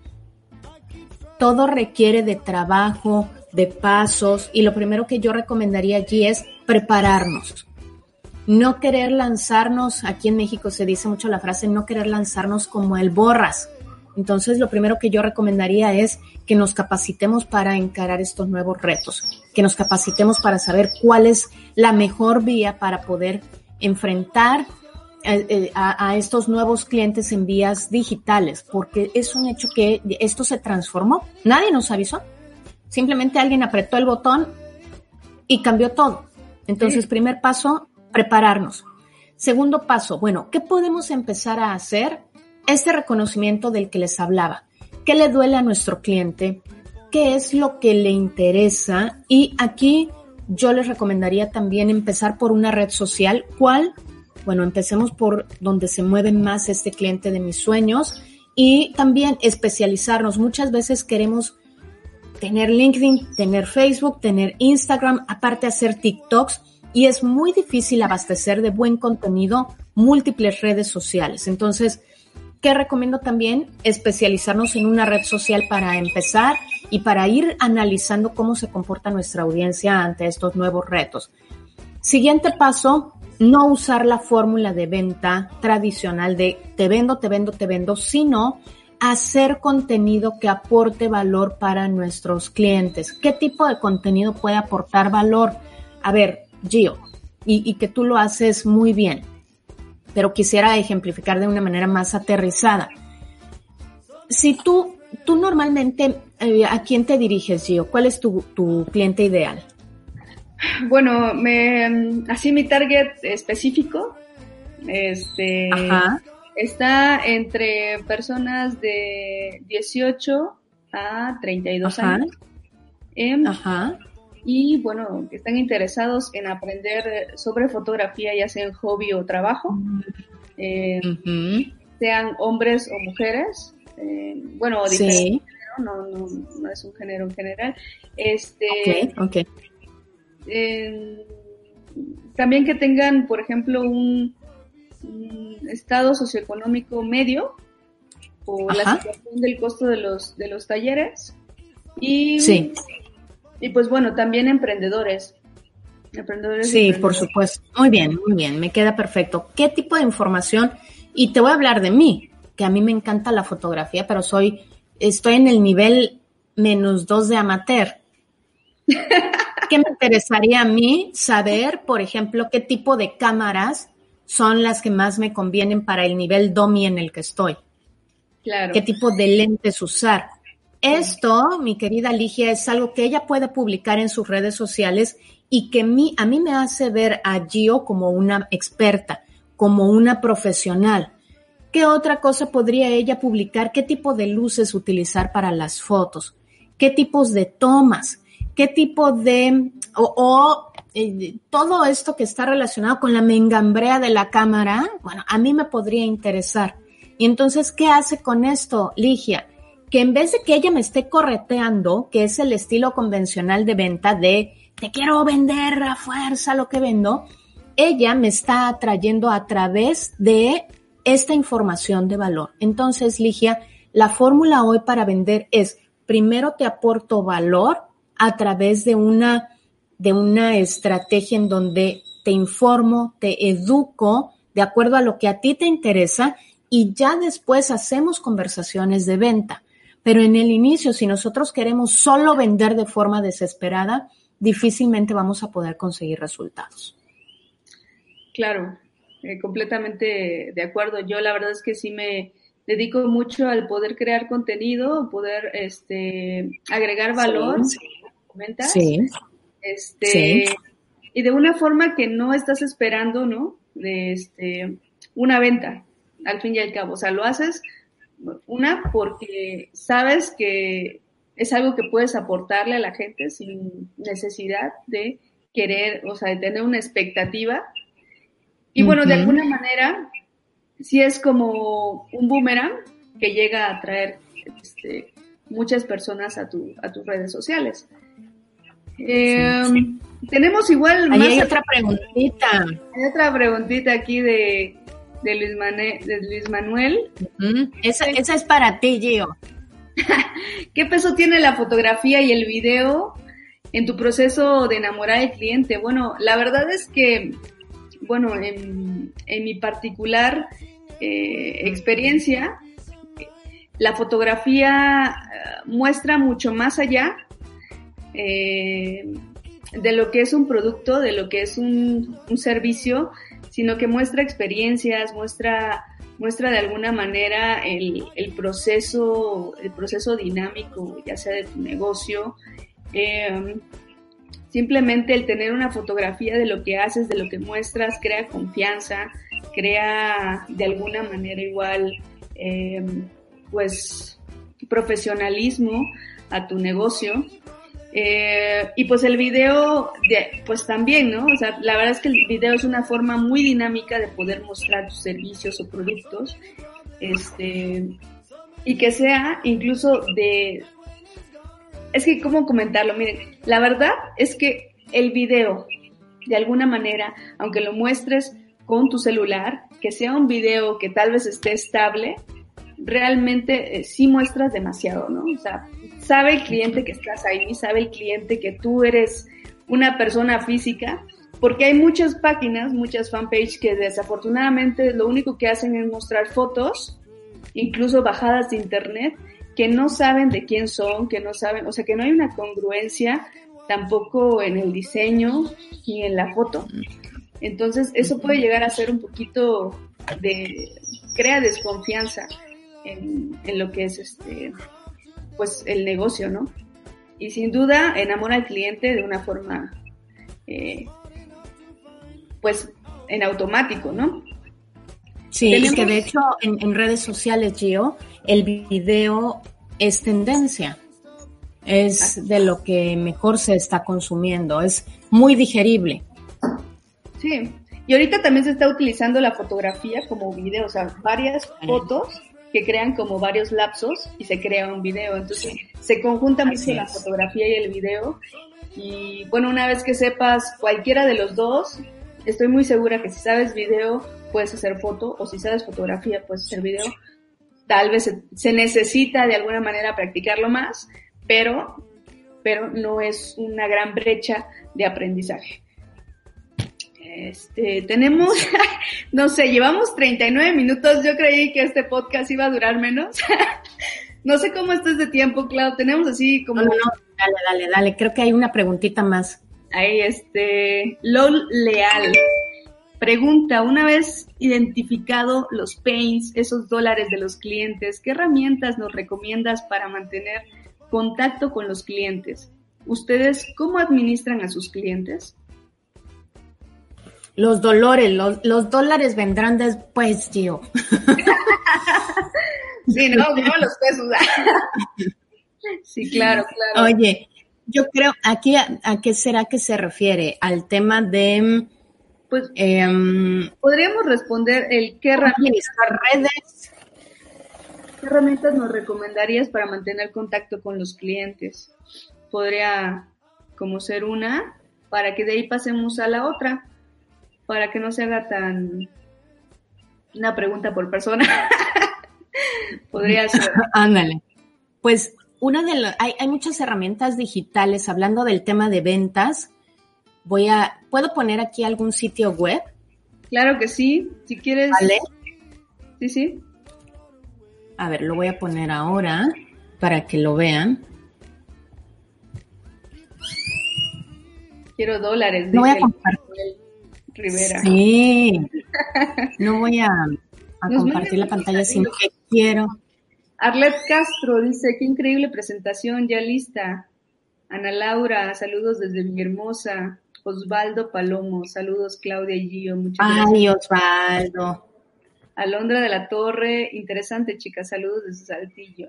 todo requiere de trabajo, de pasos y lo primero que yo recomendaría allí es prepararnos. No querer lanzarnos, aquí en México se dice mucho la frase, no querer lanzarnos como el borras. Entonces, lo primero que yo recomendaría es que nos capacitemos para encarar estos nuevos retos, que nos capacitemos para saber cuál es la mejor vía para poder enfrentar eh, eh, a, estos nuevos clientes en vías digitales, porque es un hecho que esto se transformó. Nadie nos avisó. Simplemente alguien apretó el botón y cambió todo. Entonces, primer paso, prepararnos. Segundo paso, bueno, ¿qué podemos empezar a hacer? Este reconocimiento del que les hablaba. ¿Qué le duele a nuestro cliente? ¿Qué es lo que le interesa? Y aquí yo les recomendaría también empezar por una red social. ¿Cuál? Bueno, empecemos por donde se mueve más este cliente de mis sueños y también especializarnos. Muchas veces queremos tener LinkedIn, tener Facebook, tener Instagram, aparte hacer TikToks y es muy difícil abastecer de buen contenido múltiples redes sociales. Entonces, ¿qué recomiendo también? Especializarnos en una red social para empezar y para ir analizando cómo se comporta nuestra audiencia ante estos nuevos retos. Siguiente paso, no usar la fórmula de venta tradicional de te vendo, te vendo, te vendo, sino hacer contenido que aporte valor para nuestros clientes. ¿Qué tipo de contenido puede aportar valor? A ver, Gio, y, que tú lo haces muy bien, pero quisiera ejemplificar de una manera más aterrizada. Si tú, tú normalmente, eh, ¿a quién te diriges, Gio? ¿Cuál es tu, tu cliente ideal? Bueno, me, así mi target específico, este, está entre personas de 18 a 32 años. Em, Ajá. Y bueno, que están interesados en aprender sobre fotografía, ya sea en hobby o trabajo, em, sean hombres o mujeres, em, bueno, sí. no, no, no, es un género en general. Este, okay, también que tengan, por ejemplo, un, estado socioeconómico medio o la situación del costo de los, de los talleres. Y, sí. y pues bueno, también emprendedores. Emprendedores sí, por supuesto. Muy bien, muy bien, me queda perfecto. ¿Qué tipo de información? Y te voy a hablar de mí, que a mí me encanta la fotografía, pero soy, estoy en el nivel menos dos de amateur. [LAUGHS] ¿Qué me interesaría a mí saber, por ejemplo, qué tipo de cámaras son las que más me convienen para el nivel DOMI en el que estoy? Claro. ¿Qué tipo de lentes usar? Esto, mi querida Ligia, es algo que ella puede publicar en sus redes sociales y que a mí me hace ver a Gio como una experta, como una profesional. ¿Qué otra cosa podría ella publicar? ¿Qué tipo de luces utilizar para las fotos? ¿Qué tipos de tomas? Qué tipo de, o, eh, todo esto que está relacionado con la mengambrea de la cámara, bueno, a mí me podría interesar. Y entonces, ¿qué hace con esto, Ligia? Que en vez de que ella me esté correteando, que es el estilo convencional de venta de te quiero vender a fuerza lo que vendo, ella me está atrayendo a través de esta información de valor. Entonces, Ligia, la fórmula hoy para vender es, primero te aporto valor a través de una, de una estrategia en donde te informo, te educo de acuerdo a lo que a ti te interesa y ya después hacemos conversaciones de venta. Pero en el inicio, si nosotros queremos solo vender de forma desesperada, difícilmente vamos a poder conseguir resultados. Claro, eh, completamente de acuerdo. Yo la verdad es que sí me dedico mucho al poder crear contenido, poder este, agregar valor, sí. Sí. Este, y de una forma que no estás esperando, ¿no? De este, una venta, al fin y al cabo. O sea, lo haces, una, porque sabes que es algo que puedes aportarle a la gente sin necesidad de querer, o sea, de tener una expectativa. Y bueno, de alguna manera, sí es como un boomerang que llega a atraer este, muchas personas a, tu, a tus redes sociales. Eh, tenemos igual. Ahí hay otra preguntita. Hay otra preguntita aquí de, de, Luis, de Luis Manuel. esa, esa es para ti, Gio. [LAUGHS] ¿Qué peso tiene la fotografía y el video en tu proceso de enamorar al cliente? Bueno, la verdad es que, bueno, en, en mi particular eh, experiencia, la fotografía eh, muestra mucho más allá eh, de lo que es un producto, de lo que es un, servicio, sino que muestra experiencias, muestra, muestra de alguna manera el, proceso, el proceso dinámico, ya sea de tu negocio. Eh, simplemente el tener una fotografía de lo que haces, de lo que muestras, crea confianza, crea de alguna manera igual, eh, pues, profesionalismo a tu negocio eh, y pues el video, pues también, ¿no? O sea, la verdad es que el video es una forma muy dinámica de poder mostrar tus servicios o productos. Este, y que sea incluso de... Es que, ¿cómo comentarlo? Miren, la verdad es que el video, de alguna manera, aunque lo muestres con tu celular, que sea un video que tal vez esté estable, realmente eh, sí muestras demasiado, ¿no? O sea, sabe el cliente que estás ahí, sabe el cliente que tú eres una persona física, porque hay muchas páginas, muchas fanpages que desafortunadamente lo único que hacen es mostrar fotos, incluso bajadas de internet, que no saben de quién son, que no saben, o sea, que no hay una congruencia tampoco en el diseño ni en la foto. Entonces, eso puede llegar a ser un poquito de, crea desconfianza en, en lo que es este, pues el negocio, ¿no? Y sin duda enamora al cliente de una forma, eh, pues en automático, ¿no? Sí, es que de hecho en, redes sociales, Gio, el video es tendencia, es de lo que mejor se está consumiendo, es muy digerible. Sí, y ahorita también se está utilizando la fotografía como video, o sea, varias fotos que crean como varios lapsos y se crea un video. Entonces se conjunta mucho la fotografía y el video. Y bueno, una vez que sepas cualquiera de los dos, estoy muy segura que si sabes video, puedes hacer foto, o si sabes fotografía, puedes hacer video. Tal vez se, se necesita de alguna manera practicarlo más, pero, pero no es una gran brecha de aprendizaje. Este, tenemos, [LAUGHS] no sé, llevamos 39 minutos. Yo creí que este podcast iba a durar menos. [LAUGHS] no sé cómo estás de tiempo, Clau. Tenemos así como. No, no, dale, dale, dale. Creo que hay una preguntita más. Ahí, este, LOL Leal. Pregunta, una vez identificado los pains, esos dólares de los clientes, ¿qué herramientas nos recomiendas para mantener contacto con los clientes? ¿Ustedes cómo administran a sus clientes? Los dolores, los, dólares vendrán después, tío. [LAUGHS] sí, no, no los usar. [LAUGHS] sí, claro, claro. Oye, yo creo, aquí a, qué será que se refiere? Al tema de... Pues em, podríamos responder el qué herramientas. redes. ¿Qué herramientas nos recomendarías para mantener contacto con los clientes? Podría como ser una, para que de ahí pasemos a la otra, para que no se haga tan una pregunta por persona. [LAUGHS] Podría ser. [LAUGHS] Ándale. Pues una de las, hay, hay, muchas herramientas digitales hablando del tema de ventas. Voy a, ¿puedo poner aquí algún sitio web? Claro que sí, si quieres. ¿Vale? Sí, sí. A ver, lo voy a poner ahora para que lo vean. Quiero dólares. No voy a compartir. Rivera. Sí. No voy a, a compartir la pantalla, sino que quiero. Arlet Castro dice, qué increíble presentación, ya lista. Ana Laura, saludos desde Villahermosa. Osvaldo Palomo, saludos Claudia y Gio, muchas Ay, gracias. Osvaldo. Alondra de la Torre, interesante chica, saludos desde Saltillo.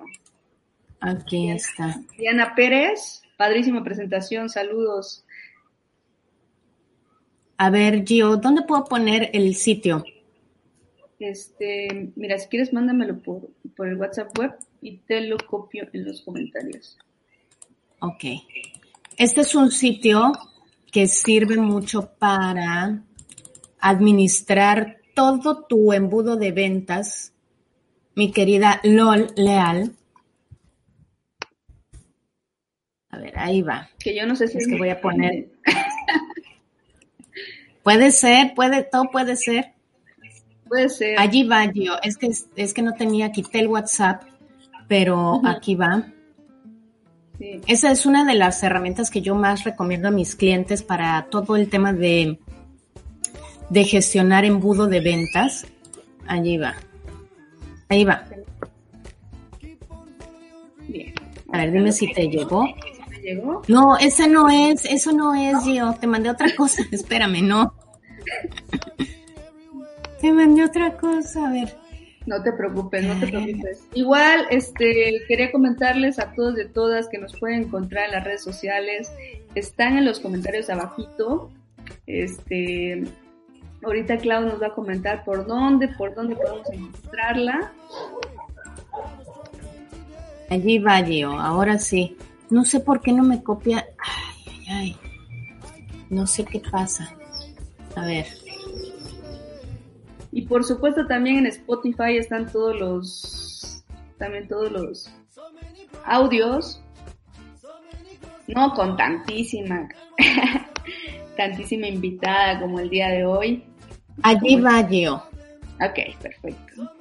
Aquí está. Diana Pérez, padrísima presentación, saludos. A ver, Gio, ¿dónde puedo poner el sitio? Este, mira, si quieres mándamelo por, por el WhatsApp web y te lo copio en los comentarios. Ok. Este es un sitio que sirve mucho para administrar todo tu embudo de ventas, mi querida LOL Leal. A ver, ahí va. Que yo no sé si es que voy a poner. Puede ser, puede, todo puede ser. Puede ser. Allí va yo. Es que, es que no tenía, quité el WhatsApp, pero aquí va. Sí. Esa es una de las herramientas que yo más recomiendo a mis clientes para todo el tema de, de gestionar embudo de ventas. Allí va. Ahí va. Bien. A ver, dime si te llegó. ¿Te llegó? No, esa no es, eso no es, Gio. Te mandé otra cosa. [LAUGHS] Espérame, no. [LAUGHS] Te mandé otra cosa, a ver. No te preocupes, no te preocupes. Igual, este, quería comentarles a todos y todas que nos pueden encontrar en las redes sociales. Están en los comentarios abajito. Este, ahorita Clau nos va a comentar por dónde, por dónde podemos encontrarla. Allí va Gio, ahora sí. No sé por qué no me copia. Ay, ay, ay. No sé qué pasa. A ver. Y por supuesto también en Spotify están todos los, también todos los audios. No con tantísima, [LAUGHS] tantísima invitada como el día de hoy. Allí va yo. Ok, perfecto.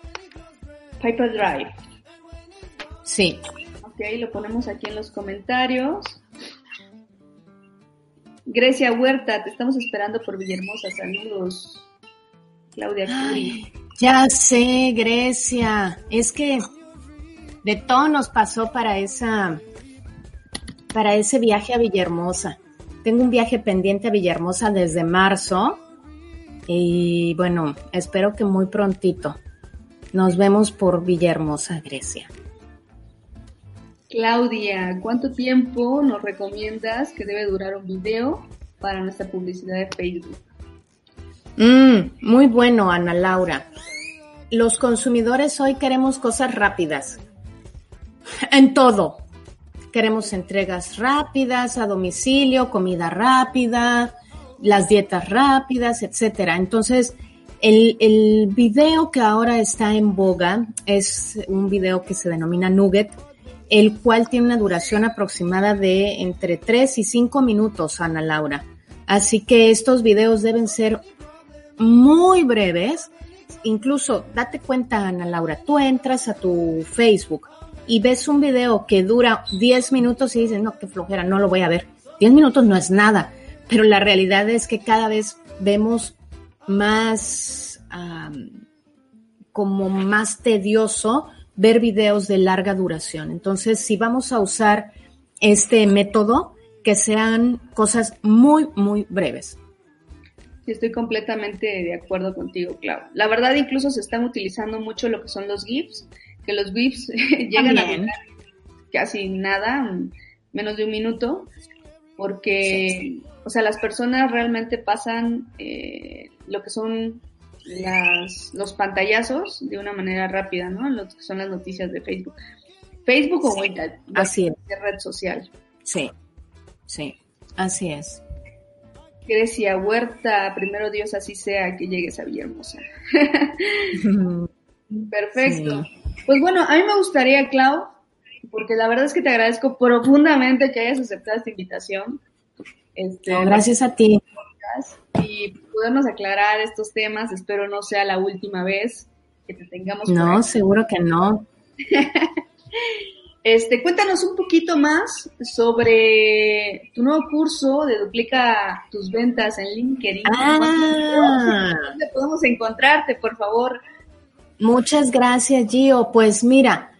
Piper Drive. Sí. Ok, lo ponemos aquí en los comentarios. Grecia Huerta, te estamos esperando por Villahermosa. Saludos. Claudia Curi. Ya sé, Grecia. Es que de todo nos pasó para esa para ese viaje a Villahermosa. Tengo un viaje pendiente a Villahermosa desde marzo y bueno, espero que muy prontito nos vemos por Villahermosa, Grecia. Claudia, ¿cuánto tiempo nos recomiendas que debe durar un video para nuestra publicidad de Facebook? Mm, muy bueno, Ana Laura. Los consumidores hoy queremos cosas rápidas. En todo. Queremos entregas rápidas a domicilio, comida rápida, las dietas rápidas, etcétera. Entonces, el, el video que ahora está en boga es un video que se denomina Nugget, el cual tiene una duración aproximada de entre 3 y 5 minutos, Ana Laura. Así que estos videos deben ser muy breves. Incluso, date cuenta, Ana Laura, tú entras a tu Facebook y ves un video que dura 10 minutos y dices, no, qué flojera, no lo voy a ver. 10 minutos no es nada, pero la realidad es que cada vez vemos más, como más tedioso ver videos de larga duración. Entonces, si vamos a usar este método, que sean cosas muy, muy breves. Sí, estoy completamente de acuerdo contigo, Clau. La verdad, incluso se están utilizando mucho lo que son los GIFs, que los GIFs [LAUGHS] llegan También. a casi nada, menos de un minuto, porque, o sea, las personas realmente pasan eh, lo que son las, los pantallazos de una manera rápida, ¿no? Lo que son las noticias de Facebook. Facebook o sí, así es. de red social. Sí, sí, así es. Grecia Huerta, primero Dios así sea que llegues a Villahermosa. [LAUGHS] Perfecto. Pues bueno, a mí me gustaría, Clau, porque la verdad es que te agradezco profundamente que hayas aceptado esta invitación. Este, gracias a ti. Y podernos aclarar estos temas, espero no sea la última vez que te tengamos. No, seguro que no. [LAUGHS] Este, cuéntanos un poquito más sobre tu nuevo curso de Duplica tus ventas en LinkedIn. Ah. ¿Dónde podemos encontrarte, por favor? Muchas gracias, Gio. Pues mira,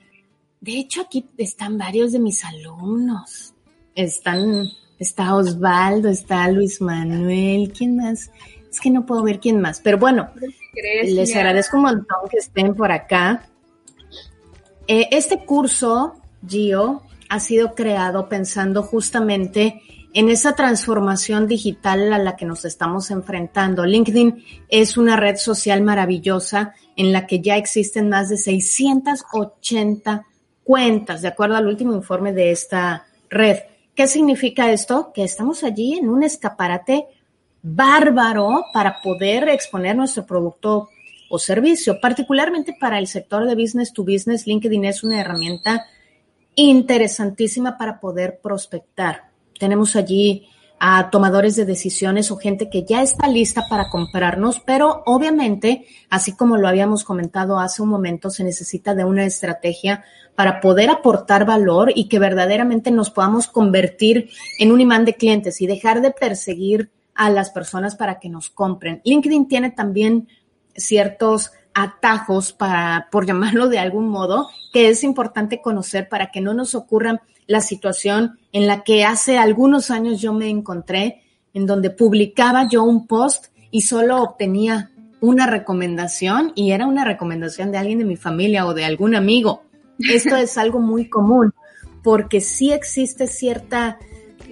de hecho aquí están varios de mis alumnos. Están, está Osvaldo, está Luis Manuel, ¿quién más? Es que no puedo ver quién más, pero bueno, les agradezco un montón que estén por acá. Eh, este curso Gio ha sido creado pensando justamente en esa transformación digital a la que nos estamos enfrentando. LinkedIn es una red social maravillosa en la que ya existen más de 680 cuentas, de acuerdo al último informe de esta red. ¿Qué significa esto? Que estamos allí en un escaparate bárbaro para poder exponer nuestro producto o servicio, particularmente para el sector de business to business. LinkedIn es una herramienta interesantísima para poder prospectar. Tenemos allí a tomadores de decisiones o gente que ya está lista para comprarnos, pero obviamente, así como lo habíamos comentado hace un momento, se necesita de una estrategia para poder aportar valor y que verdaderamente nos podamos convertir en un imán de clientes y dejar de perseguir a las personas para que nos compren. LinkedIn tiene también ciertos atajos para, por llamarlo de algún modo, que es importante conocer para que no nos ocurra la situación en la que hace algunos años yo me encontré, en donde publicaba yo un post y solo obtenía una recomendación y era una recomendación de alguien de mi familia o de algún amigo. Esto es algo muy común porque sí existe cierta,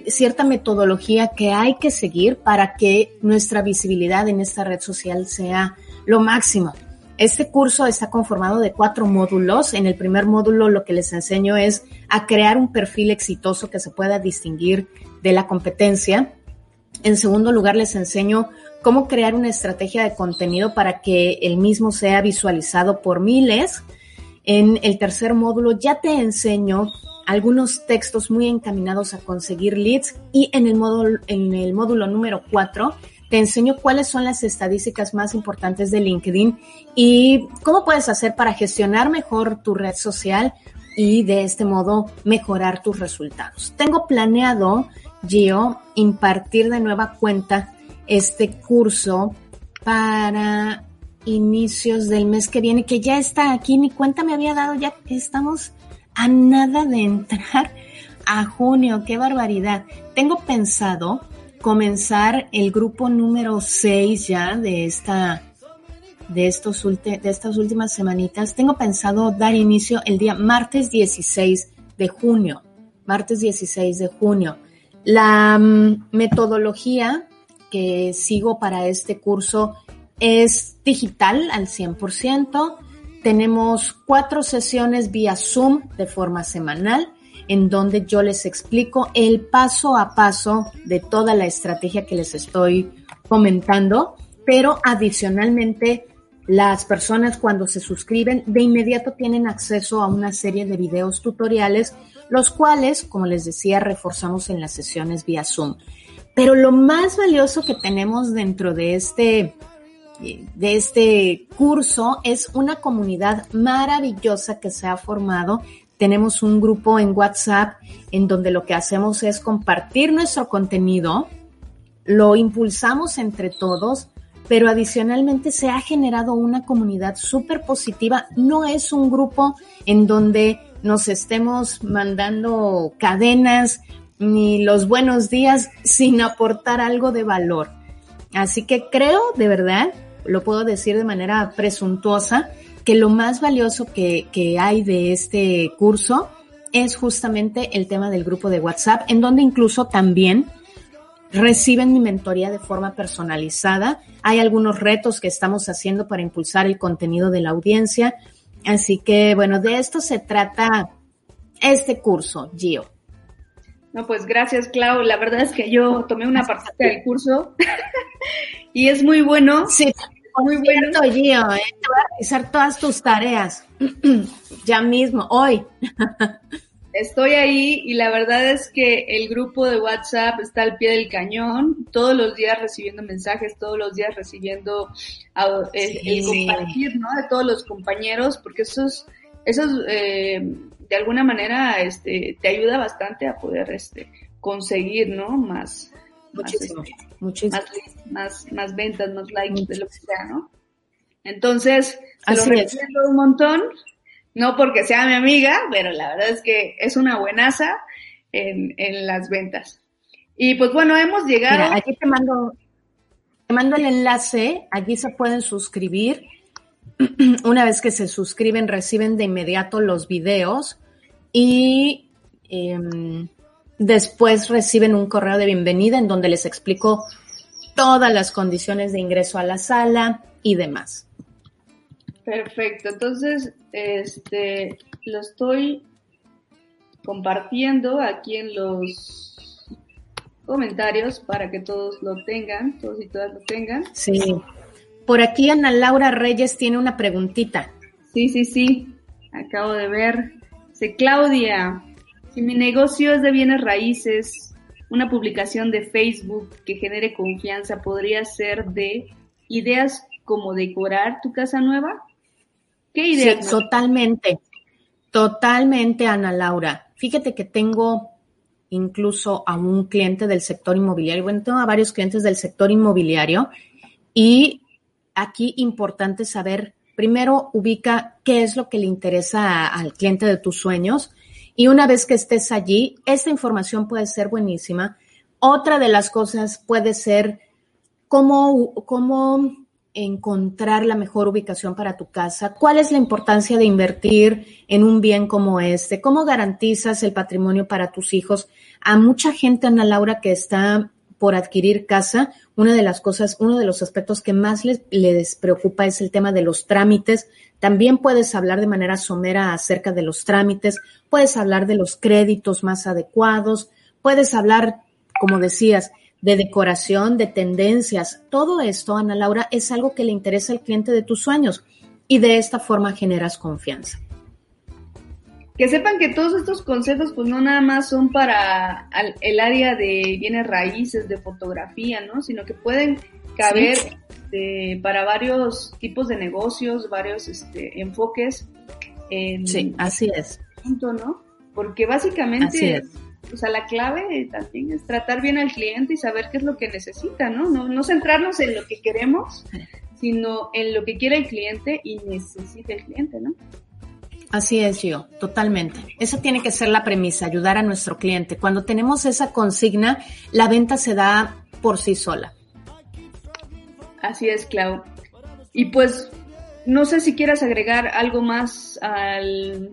cierta metodología que hay que seguir para que nuestra visibilidad en esta red social sea lo máximo. Este curso está conformado de cuatro módulos. En el primer módulo lo que les enseño es a crear un perfil exitoso que se pueda distinguir de la competencia. En segundo lugar les enseño cómo crear una estrategia de contenido para que el mismo sea visualizado por miles. En el tercer módulo ya te enseño algunos textos muy encaminados a conseguir leads y en el módulo, en el módulo número cuatro te enseño cuáles son las estadísticas más importantes de LinkedIn y cómo puedes hacer para gestionar mejor tu red social y de este modo mejorar tus resultados. Tengo planeado, Gio, impartir de nueva cuenta este curso para inicios del mes que viene, que ya está aquí, mi cuenta me había dado ya estamos a nada de entrar a junio, qué barbaridad. Tengo pensado comenzar el grupo número 6 ya de esta de estos de estas últimas semanitas. Tengo pensado dar inicio el día martes 16 de junio. Martes 16 de junio. La mm, metodología que sigo para este curso es digital al 100%. Tenemos cuatro sesiones vía Zoom de forma semanal en donde yo les explico el paso a paso de toda la estrategia que les estoy comentando, pero adicionalmente las personas cuando se suscriben de inmediato tienen acceso a una serie de videos tutoriales, los cuales, como les decía, reforzamos en las sesiones vía Zoom. Pero lo más valioso que tenemos dentro de este de este curso es una comunidad maravillosa que se ha formado tenemos un grupo en WhatsApp en donde lo que hacemos es compartir nuestro contenido, lo impulsamos entre todos, pero adicionalmente se ha generado una comunidad súper positiva. No es un grupo en donde nos estemos mandando cadenas ni los buenos días sin aportar algo de valor. Así que creo, de verdad, lo puedo decir de manera presuntuosa, que lo más valioso que, que hay de este curso es justamente el tema del grupo de WhatsApp, en donde incluso también reciben mi mentoría de forma personalizada. Hay algunos retos que estamos haciendo para impulsar el contenido de la audiencia. Así que, bueno, de esto se trata este curso, Gio. No, pues gracias, Clau. La verdad es que yo tomé una parte del curso [LAUGHS] y es muy bueno. Sí, muy bueno. Gio, ¿eh? te voy a realizar todas tus tareas [CLEARS THROAT] ya mismo, hoy. [LAUGHS] Estoy ahí y la verdad es que el grupo de WhatsApp está al pie del cañón, todos los días recibiendo mensajes, todos los días recibiendo el, compartir, ¿no? De todos los compañeros, porque eso es, eso eh, de alguna manera, este, te ayuda bastante a poder, este, conseguir, ¿no? Más, muchísimo, más, muchísimo. Más, más, ventas, más likes, de lo que sea, ¿no? Entonces, se lo recomiendo un montón no porque sea mi amiga, pero la verdad es que es una buenaza en, en las ventas. Y pues bueno, hemos llegado. Mira, aquí te mando, te mando el enlace, allí se pueden suscribir. [CLEARS THROAT] Una vez que se suscriben, reciben de inmediato los videos y em, después reciben un correo de bienvenida en donde les explico todas las condiciones de ingreso a la sala y demás. Perfecto, entonces este lo estoy compartiendo aquí en los comentarios para que todos lo tengan, todos y todas lo tengan. Sí. Por aquí Ana Laura Reyes tiene una preguntita. Sí, sí, sí. Acabo de ver. Dice Claudia, si mi negocio es de bienes raíces, una publicación de Facebook que genere confianza podría ser de ideas como decorar tu casa nueva. ¿Qué idea? Sí, totalmente, totalmente, Ana Laura. Fíjate que tengo incluso a un cliente del sector inmobiliario, bueno, tengo a varios clientes del sector inmobiliario y aquí importante saber, primero ubica qué es lo que le interesa al cliente de tus sueños y una vez que estés allí, esta información puede ser buenísima. Otra de las cosas puede ser cómo, cómo encontrar la mejor ubicación para tu casa, cuál es la importancia de invertir en un bien como este, cómo garantizas el patrimonio para tus hijos. A mucha gente, Ana Laura, que está por adquirir casa, una de las cosas, uno de los aspectos que más les, les preocupa es el tema de los trámites. También puedes hablar de manera somera acerca de los trámites, puedes hablar de los créditos más adecuados, puedes hablar, como decías, de decoración, de tendencias. Todo esto, Ana Laura, es algo que le interesa al cliente de tus sueños y de esta forma generas confianza. Que sepan que todos estos consejos pues no nada más son para el área de bienes raíces, de fotografía, ¿no? Sino que pueden caber este, para varios tipos de negocios, varios este, enfoques. En, sí, así es. Punto, ¿no? Porque básicamente o sea, la clave también es tratar bien al cliente y saber qué es lo que necesita, ¿no? No, no centrarnos en lo que queremos, sino en lo que quiere el cliente y necesita el cliente, ¿no? Así es, yo, totalmente. Esa tiene que ser la premisa, ayudar a nuestro cliente. Cuando tenemos esa consigna, la venta se da por sí sola. Así es, Clau. Y pues, no sé si quieras agregar algo más al,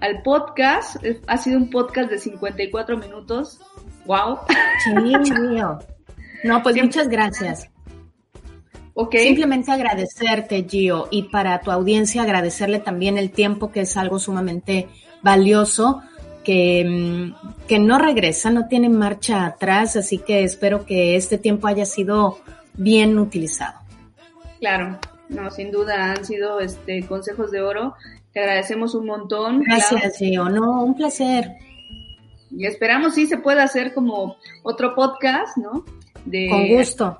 al podcast. Ha sido un podcast de 54 minutos. ¡Wow! Sí, [LAUGHS] mío. No, pues muchas gracias. Okay. Simplemente agradecerte, Gio, y para tu audiencia agradecerle también el tiempo, que es algo sumamente valioso, que, mm, que no regresa, no tiene marcha atrás, así que espero que este tiempo haya sido bien utilizado. Claro, no, sin duda han sido este consejos de oro te agradecemos un montón. Gracias, Gio. No, un placer. Y esperamos sí se pueda hacer como otro podcast, ¿no? De, Con gusto.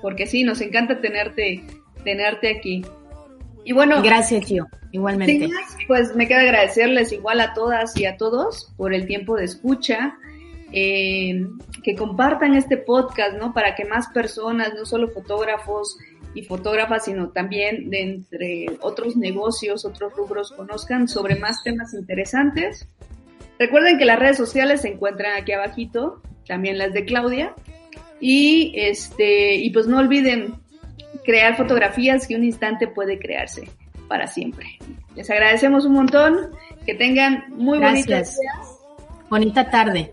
Porque sí, nos encanta tenerte, tenerte aquí. Y bueno. Gracias, Gio. Igualmente. pues me queda agradecerles igual a todas y a todos por el tiempo de escucha. Eh, que compartan este podcast, ¿no? Para que más personas, no solo fotógrafos, y fotógrafas, sino también de entre otros negocios, otros rubros, conozcan sobre más temas interesantes. Recuerden que las redes sociales se encuentran aquí abajito, también las de Claudia. Y este, y pues no olviden crear fotografías que un instante puede crearse para siempre. Les agradecemos un montón, que tengan muy bonitas Bonita tarde.